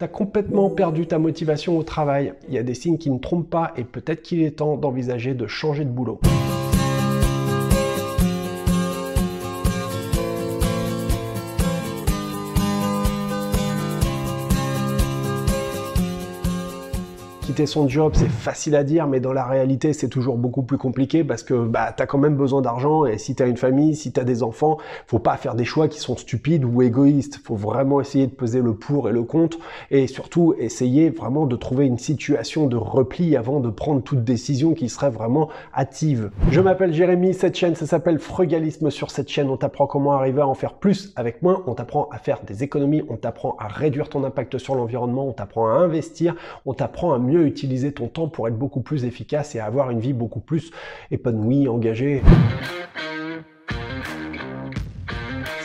T'as complètement perdu ta motivation au travail. Il y a des signes qui ne trompent pas et peut-être qu'il est temps d'envisager de changer de boulot. Son job, c'est facile à dire, mais dans la réalité, c'est toujours beaucoup plus compliqué parce que bah, tu as quand même besoin d'argent et si tu as une famille, si tu as des enfants, faut pas faire des choix qui sont stupides ou égoïstes. faut vraiment essayer de peser le pour et le contre et surtout essayer vraiment de trouver une situation de repli avant de prendre toute décision qui serait vraiment hâtive. Je m'appelle Jérémy, cette chaîne, ça s'appelle Frugalisme. Sur cette chaîne, on t'apprend comment arriver à en faire plus avec moins, on t'apprend à faire des économies, on t'apprend à réduire ton impact sur l'environnement, on t'apprend à investir, on t'apprend à mieux utiliser ton temps pour être beaucoup plus efficace et avoir une vie beaucoup plus épanouie, engagée.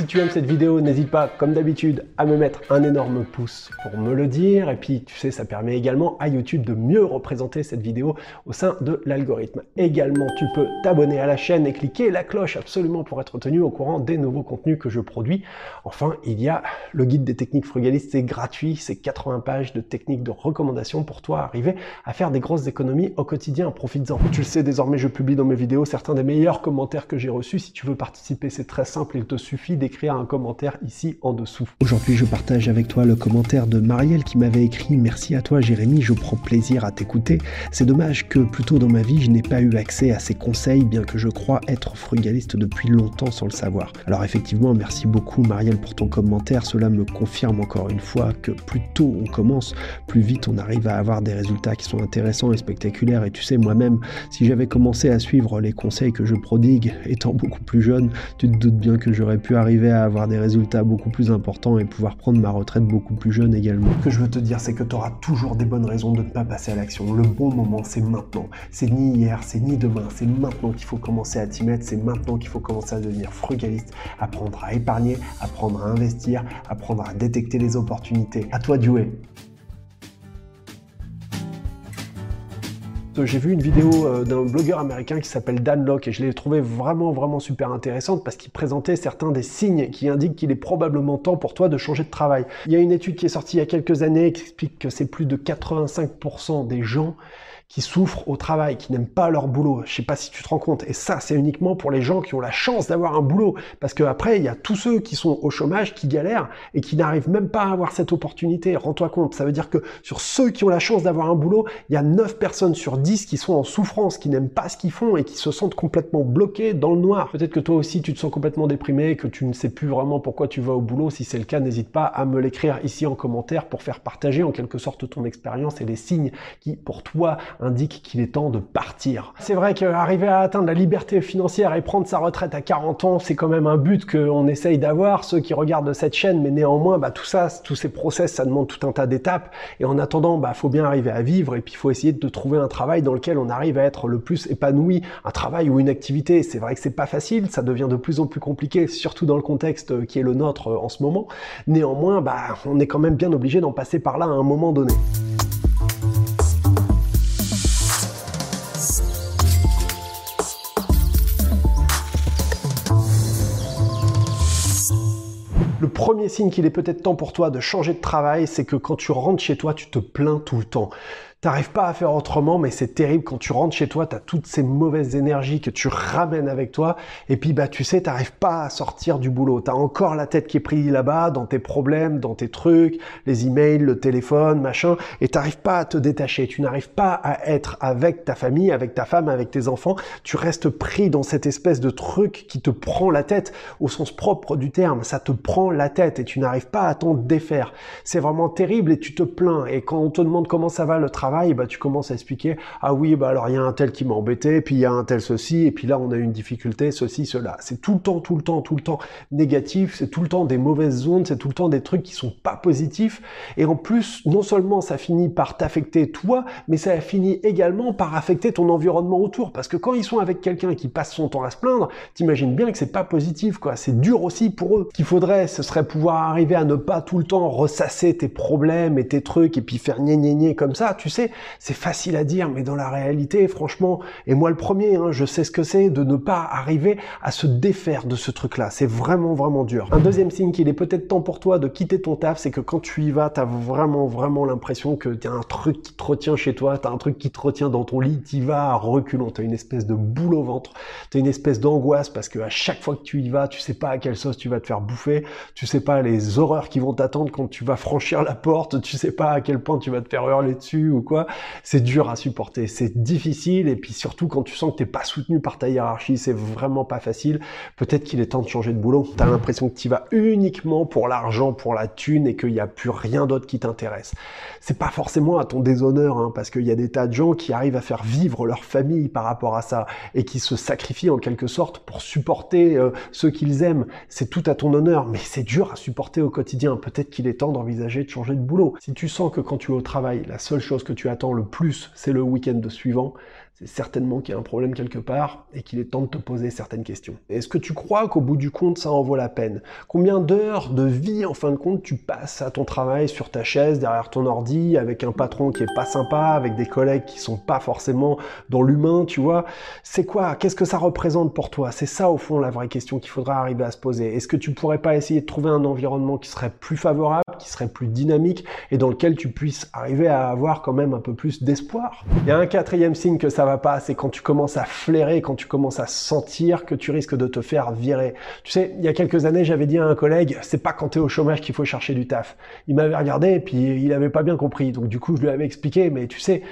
Si tu aimes cette vidéo, n'hésite pas, comme d'habitude, à me mettre un énorme pouce pour me le dire. Et puis, tu sais, ça permet également à YouTube de mieux représenter cette vidéo au sein de l'algorithme. Également, tu peux t'abonner à la chaîne et cliquer la cloche absolument pour être tenu au courant des nouveaux contenus que je produis. Enfin, il y a le guide des techniques frugalistes, c'est gratuit, c'est 80 pages de techniques de recommandation pour toi arriver à faire des grosses économies au quotidien. Profites-en. Tu le sais, désormais, je publie dans mes vidéos certains des meilleurs commentaires que j'ai reçus. Si tu veux participer, c'est très simple, il te suffit d'écrire un commentaire ici en dessous. Aujourd'hui, je partage avec toi le commentaire de Marielle qui m'avait écrit Merci à toi, Jérémy, je prends plaisir à t'écouter. C'est dommage que plus tôt dans ma vie, je n'ai pas eu accès à ces conseils, bien que je crois être frugaliste depuis longtemps sans le savoir. Alors, effectivement, merci beaucoup, Marielle, pour ton commentaire. Cela me confirme encore une fois que plus tôt on commence, plus vite on arrive à avoir des résultats qui sont intéressants et spectaculaires. Et tu sais, moi-même, si j'avais commencé à suivre les conseils que je prodigue étant beaucoup plus jeune, tu te doutes bien que j'aurais pu arriver à avoir des résultats beaucoup plus importants et pouvoir prendre ma retraite beaucoup plus jeune également. Ce que je veux te dire, c'est que tu auras toujours des bonnes raisons de ne pas passer à l'action. Le bon moment, c'est maintenant. C'est ni hier, c'est ni demain. C'est maintenant qu'il faut commencer à t'y mettre. C'est maintenant qu'il faut commencer à devenir frugaliste, apprendre à épargner, apprendre à investir, apprendre à détecter les opportunités. À toi de. J'ai vu une vidéo euh, d'un blogueur américain qui s'appelle Dan Locke et je l'ai trouvé vraiment vraiment super intéressante parce qu'il présentait certains des signes qui indiquent qu'il est probablement temps pour toi de changer de travail. Il y a une étude qui est sortie il y a quelques années qui explique que c'est plus de 85% des gens qui souffrent au travail, qui n'aiment pas leur boulot. Je sais pas si tu te rends compte. Et ça, c'est uniquement pour les gens qui ont la chance d'avoir un boulot. Parce qu'après, il y a tous ceux qui sont au chômage, qui galèrent et qui n'arrivent même pas à avoir cette opportunité. Rends-toi compte. Ça veut dire que sur ceux qui ont la chance d'avoir un boulot, il y a 9 personnes sur 10 qui sont en souffrance, qui n'aiment pas ce qu'ils font et qui se sentent complètement bloqués dans le noir. Peut-être que toi aussi, tu te sens complètement déprimé, que tu ne sais plus vraiment pourquoi tu vas au boulot. Si c'est le cas, n'hésite pas à me l'écrire ici en commentaire pour faire partager en quelque sorte ton expérience et les signes qui, pour toi, indique qu'il est temps de partir. C'est vrai qu'arriver à atteindre la liberté financière et prendre sa retraite à 40 ans, c'est quand même un but qu'on essaye d'avoir, ceux qui regardent cette chaîne, mais néanmoins, bah, tout ça, tous ces process, ça demande tout un tas d'étapes, et en attendant, bah, faut bien arriver à vivre, et puis il faut essayer de trouver un travail dans lequel on arrive à être le plus épanoui, un travail ou une activité. C'est vrai que c'est pas facile, ça devient de plus en plus compliqué, surtout dans le contexte qui est le nôtre en ce moment. Néanmoins, bah, on est quand même bien obligé d'en passer par là à un moment donné. Le premier signe qu'il est peut-être temps pour toi de changer de travail, c'est que quand tu rentres chez toi, tu te plains tout le temps. T'arrives pas à faire autrement, mais c'est terrible quand tu rentres chez toi, tu as toutes ces mauvaises énergies que tu ramènes avec toi, et puis bah tu sais, t'arrives pas à sortir du boulot. Tu as encore la tête qui est prise là-bas, dans tes problèmes, dans tes trucs, les emails, le téléphone, machin, et t'arrives pas à te détacher. Tu n'arrives pas à être avec ta famille, avec ta femme, avec tes enfants. Tu restes pris dans cette espèce de truc qui te prend la tête au sens propre du terme. Ça te prend la tête et tu n'arrives pas à t'en défaire. C'est vraiment terrible et tu te plains. Et quand on te demande comment ça va le travail, bah, tu commences à expliquer, ah oui, bah alors il y a un tel qui m'a embêté, puis il y a un tel ceci, et puis là on a une difficulté, ceci, cela. C'est tout le temps, tout le temps, tout le temps négatif, c'est tout le temps des mauvaises zones, c'est tout le temps des trucs qui sont pas positifs. Et en plus, non seulement ça finit par t'affecter toi, mais ça finit également par affecter ton environnement autour. Parce que quand ils sont avec quelqu'un qui passe son temps à se plaindre, t'imagines bien que c'est pas positif, quoi. C'est dur aussi pour eux. Qu'il faudrait, ce serait pouvoir arriver à ne pas tout le temps ressasser tes problèmes et tes trucs et puis faire gné comme ça. Tu sais, c'est facile à dire, mais dans la réalité, franchement, et moi le premier, hein, je sais ce que c'est de ne pas arriver à se défaire de ce truc-là. C'est vraiment, vraiment dur. Un deuxième signe qu'il est peut-être temps pour toi de quitter ton taf, c'est que quand tu y vas, tu as vraiment, vraiment l'impression que tu as un truc qui te retient chez toi, tu as un truc qui te retient dans ton lit, tu y vas à reculons, tu as une espèce de boule au ventre, tu as une espèce d'angoisse parce que à chaque fois que tu y vas, tu sais pas à quelle sauce tu vas te faire bouffer, tu sais pas les horreurs qui vont t'attendre quand tu vas franchir la porte, tu sais pas à quel point tu vas te faire hurler dessus C'est dur à supporter, c'est difficile et puis surtout quand tu sens que t'es pas soutenu par ta hiérarchie, c'est vraiment pas facile. Peut-être qu'il est temps de changer de boulot. Tu as l'impression que tu vas uniquement pour l'argent, pour la thune et qu'il n'y a plus rien d'autre qui t'intéresse. C'est pas forcément à ton déshonneur, hein, parce qu'il y a des tas de gens qui arrivent à faire vivre leur famille par rapport à ça et qui se sacrifient en quelque sorte pour supporter euh, ceux qu'ils aiment. C'est tout à ton honneur, mais c'est dur à supporter au quotidien. Peut-être qu'il est temps d'envisager de changer de boulot. Si tu sens que quand tu es au travail, la seule chose tu attends le plus, c'est le week-end suivant, c'est certainement qu'il y a un problème quelque part et qu'il est temps de te poser certaines questions. Est-ce que tu crois qu'au bout du compte, ça en vaut la peine? Combien d'heures de vie, en fin de compte, tu passes à ton travail sur ta chaise, derrière ton ordi, avec un patron qui est pas sympa, avec des collègues qui sont pas forcément dans l'humain, tu vois? C'est quoi? Qu'est-ce que ça représente pour toi? C'est ça, au fond, la vraie question qu'il faudra arriver à se poser. Est-ce que tu pourrais pas essayer de trouver un environnement qui serait plus favorable, qui serait plus dynamique et dans lequel tu puisses arriver à avoir quand même un peu plus d'espoir? Il y a un quatrième signe que ça va pas, c'est quand tu commences à flairer, quand tu commences à sentir que tu risques de te faire virer. Tu sais, il y a quelques années, j'avais dit à un collègue, c'est pas quand tu es au chômage qu'il faut chercher du taf. Il m'avait regardé et puis il avait pas bien compris. Donc du coup, je lui avais expliqué, mais tu sais,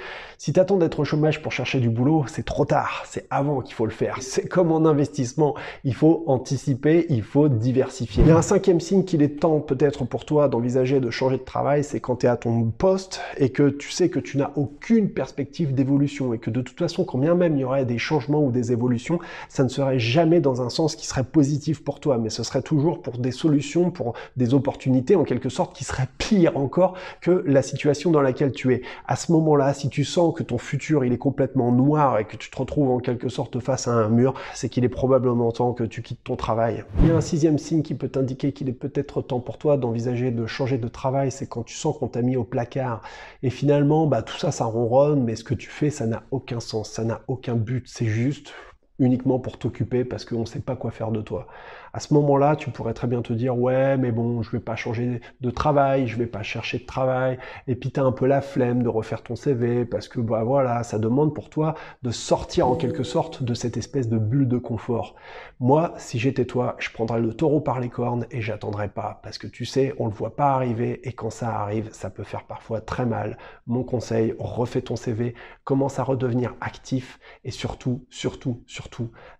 si tu attends d'être au chômage pour chercher du boulot, c'est trop tard. C'est avant qu'il faut le faire. C'est comme en investissement. Il faut anticiper, il faut diversifier. Il y a un cinquième signe qu'il est temps peut-être pour toi d'envisager de changer de travail, c'est quand tu es à ton poste et que tu sais que tu n'as aucune perspective d'évolution et que de toute façon, quand bien même il y aurait des changements ou des évolutions, ça ne serait jamais dans un sens qui serait positif pour toi, mais ce serait toujours pour des solutions, pour des opportunités en quelque sorte qui seraient pires encore que la situation dans laquelle tu es. À ce moment-là, si tu sens que ton futur il est complètement noir et que tu te retrouves en quelque sorte face à un mur, c'est qu'il est probablement temps que tu quittes ton travail. Il y a un sixième signe qui peut t'indiquer qu'il est peut-être temps pour toi d'envisager de changer de travail, c'est quand tu sens qu'on t'a mis au placard et finalement bah tout ça ça ronronne, mais ce que tu fais ça n'a aucun sens, ça n'a aucun but, c'est juste uniquement pour t'occuper parce qu'on ne sait pas quoi faire de toi à ce moment-là, tu pourrais très bien te dire ouais, mais bon, je vais pas changer de travail, je vais pas chercher de travail, et puis as un peu la flemme de refaire ton CV parce que bah voilà, ça demande pour toi de sortir en quelque sorte de cette espèce de bulle de confort. Moi, si j'étais toi, je prendrais le taureau par les cornes et j'attendrais pas parce que tu sais, on le voit pas arriver et quand ça arrive, ça peut faire parfois très mal. Mon conseil, refais ton CV, commence à redevenir actif et surtout, surtout, surtout,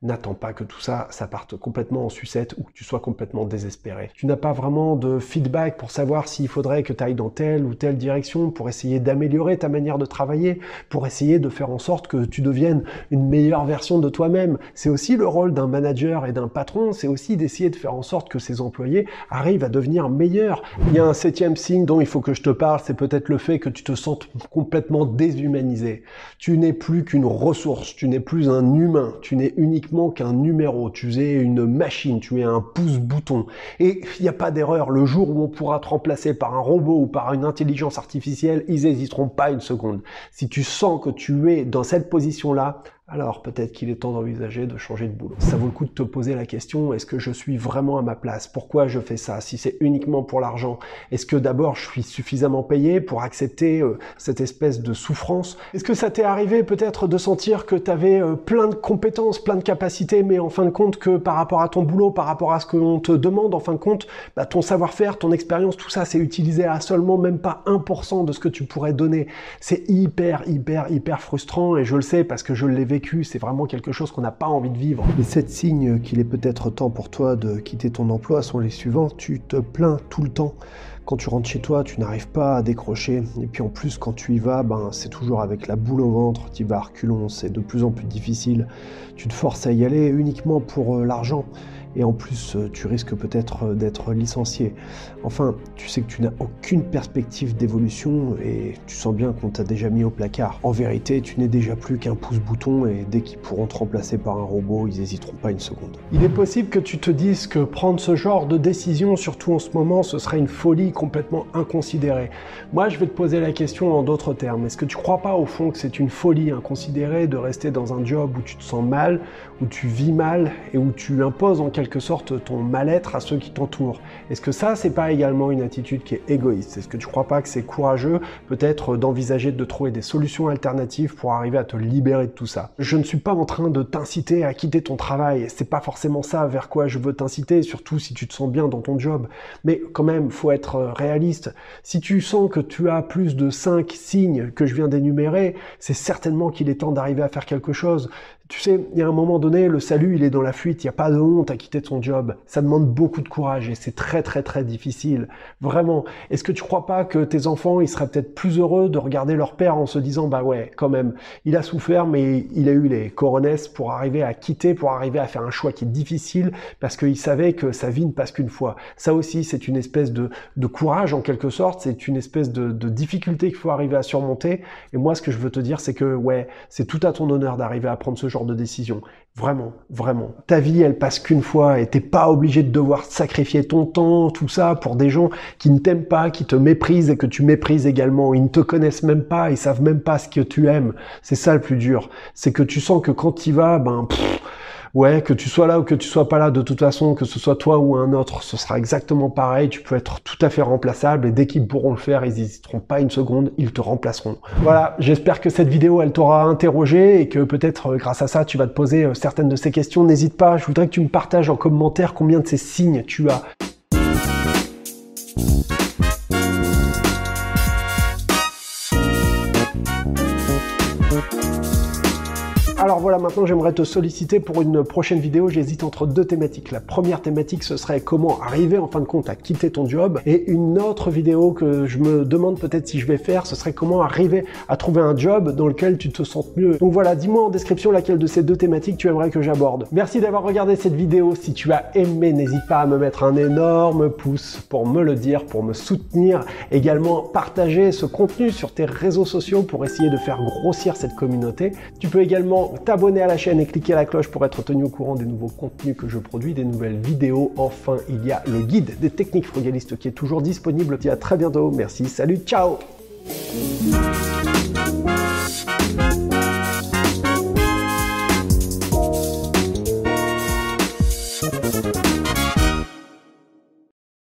n'attends pas que tout ça, ça parte complètement en sucette ou que tu sois complètement désespéré. Tu n'as pas vraiment de feedback pour savoir s'il faudrait que tu ailles dans telle ou telle direction pour essayer d'améliorer ta manière de travailler, pour essayer de faire en sorte que tu deviennes une meilleure version de toi-même. C'est aussi le rôle d'un manager et d'un patron, c'est aussi d'essayer de faire en sorte que ses employés arrivent à devenir meilleurs. Il y a un septième signe dont il faut que je te parle, c'est peut-être le fait que tu te sentes complètement déshumanisé. Tu n'es plus qu'une ressource, tu n'es plus un humain, n'es uniquement qu'un numéro, tu es une machine, tu un pouce-bouton. Et il n'y a pas d'erreur, le jour où on pourra te remplacer par un robot ou par une intelligence artificielle, ils n'hésiteront pas une seconde. Si tu sens que tu es dans cette position-là, alors peut-être qu'il est temps d'envisager de changer de boulot. Ça vaut le coup de te poser la question, est-ce que je suis vraiment à ma place? Pourquoi je fais ça? Si c'est uniquement pour l'argent, est-ce que d'abord je suis suffisamment payé pour accepter euh, cette espèce de souffrance? Est-ce que ça t'est arrivé peut-être de sentir que tu avais euh, plein de compétences, plein de capacités, mais en fin de compte que par rapport à ton boulot, par rapport à ce qu'on te demande, en fin de compte, bah, ton savoir-faire, ton expérience, tout ça, c'est utilisé à seulement même pas 1% de ce que tu pourrais donner? C'est hyper, hyper, hyper frustrant et je le sais parce que je l'ai vécu c'est vraiment quelque chose qu'on n'a pas envie de vivre. Les sept signes qu'il est peut-être temps pour toi de quitter ton emploi sont les suivants. Tu te plains tout le temps. Quand tu rentres chez toi, tu n'arrives pas à décrocher. Et puis en plus, quand tu y vas, ben, c'est toujours avec la boule au ventre. Tu vas à reculons, c'est de plus en plus difficile. Tu te forces à y aller uniquement pour euh, l'argent. Et en plus euh, tu risques peut-être euh, d'être licencié. Enfin, tu sais que tu n'as aucune perspective d'évolution et tu sens bien qu'on t'a déjà mis au placard. En vérité, tu n'es déjà plus qu'un pouce-bouton et dès qu'ils pourront te remplacer par un robot, ils n'hésiteront pas une seconde. Il est possible que tu te dises que prendre ce genre de décision, surtout en ce moment, ce serait une folie complètement inconsidérée. Moi, je vais te poser la question en d'autres termes. Est-ce que tu crois pas au fond que c'est une folie inconsidérée de rester dans un job où tu te sens mal, où tu vis mal et où tu imposes en quelque sorte ton mal-être à ceux qui t'entourent Est-ce que ça, c'est pas également une attitude qui est égoïste? Est-ce que tu crois pas que c'est courageux peut-être d'envisager de trouver des solutions alternatives pour arriver à te libérer de tout ça? Je ne suis pas en train de t'inciter à quitter ton travail, c'est pas forcément ça vers quoi je veux t'inciter, surtout si tu te sens bien dans ton job. Mais quand même, faut être réaliste. Si tu sens que tu as plus de 5 signes que je viens d'énumérer, c'est certainement qu'il est temps d'arriver à faire quelque chose. Tu sais, il y a un moment donné, le salut, il est dans la fuite, il n'y a pas de honte à quitter ton job. Ça demande beaucoup de courage et c'est très très très difficile. Vraiment. Est-ce que tu crois pas que tes enfants, ils seraient peut-être plus heureux de regarder leur père en se disant, bah ouais, quand même, il a souffert, mais il a eu les coronesses pour arriver à quitter, pour arriver à faire un choix qui est difficile, parce qu'il savait que sa vie ne passe qu'une fois. Ça aussi, c'est une espèce de, courage en quelque sorte, c'est une espèce de, de difficulté qu'il faut arriver à surmonter. Et moi, ce que je veux te dire, c'est que ouais, c'est tout à ton honneur d'arriver à prendre ce genre de décision. Vraiment, vraiment. Ta vie, elle passe qu'une fois et t'es pas obligé de devoir sacrifier ton temps, tout ça, pour des gens qui ne t'aiment pas, qui te méprisent et que tu méprises également. Ils ne te connaissent même pas, ils savent même pas ce que tu aimes. C'est ça le plus dur. C'est que tu sens que quand tu vas, ben, ouais, que tu sois là ou que tu sois pas là, de toute façon, que ce soit toi ou un autre, ce sera exactement pareil. Tu peux être tout à fait remplaçable et dès qu'ils pourront le faire, ils n'hésiteront pas une seconde, ils te remplaceront. Voilà, j'espère que cette vidéo, elle t'aura interrogé et que peut-être euh, grâce à ça, tu vas te poser euh, certaines de ces questions. N'hésite pas, je voudrais que tu me partages en commentaire combien de ces signes tu as. Maintenant j'aimerais te solliciter pour une prochaine vidéo. J'hésite entre deux thématiques. La première thématique, ce serait comment arriver en fin de compte à quitter ton job. Et une autre vidéo que je me demande peut-être si je vais faire, ce serait comment arriver à trouver un job dans lequel tu te sens mieux. Donc voilà, dis-moi en description laquelle de ces deux thématiques tu aimerais que j'aborde. Merci d'avoir regardé cette vidéo. Si tu as aimé, n'hésite pas à me mettre un énorme pouce pour me le dire, pour me soutenir. Également, partager ce contenu sur tes réseaux sociaux pour essayer de faire grossir cette communauté. Tu peux également t'abonner à la chaîne et cliquer à la cloche pour être tenu au courant des nouveaux contenus que je produis, des nouvelles vidéos. Enfin, il y a le guide des techniques frugalistes qui est toujours disponible. Dis à très bientôt. Merci. Salut. Ciao.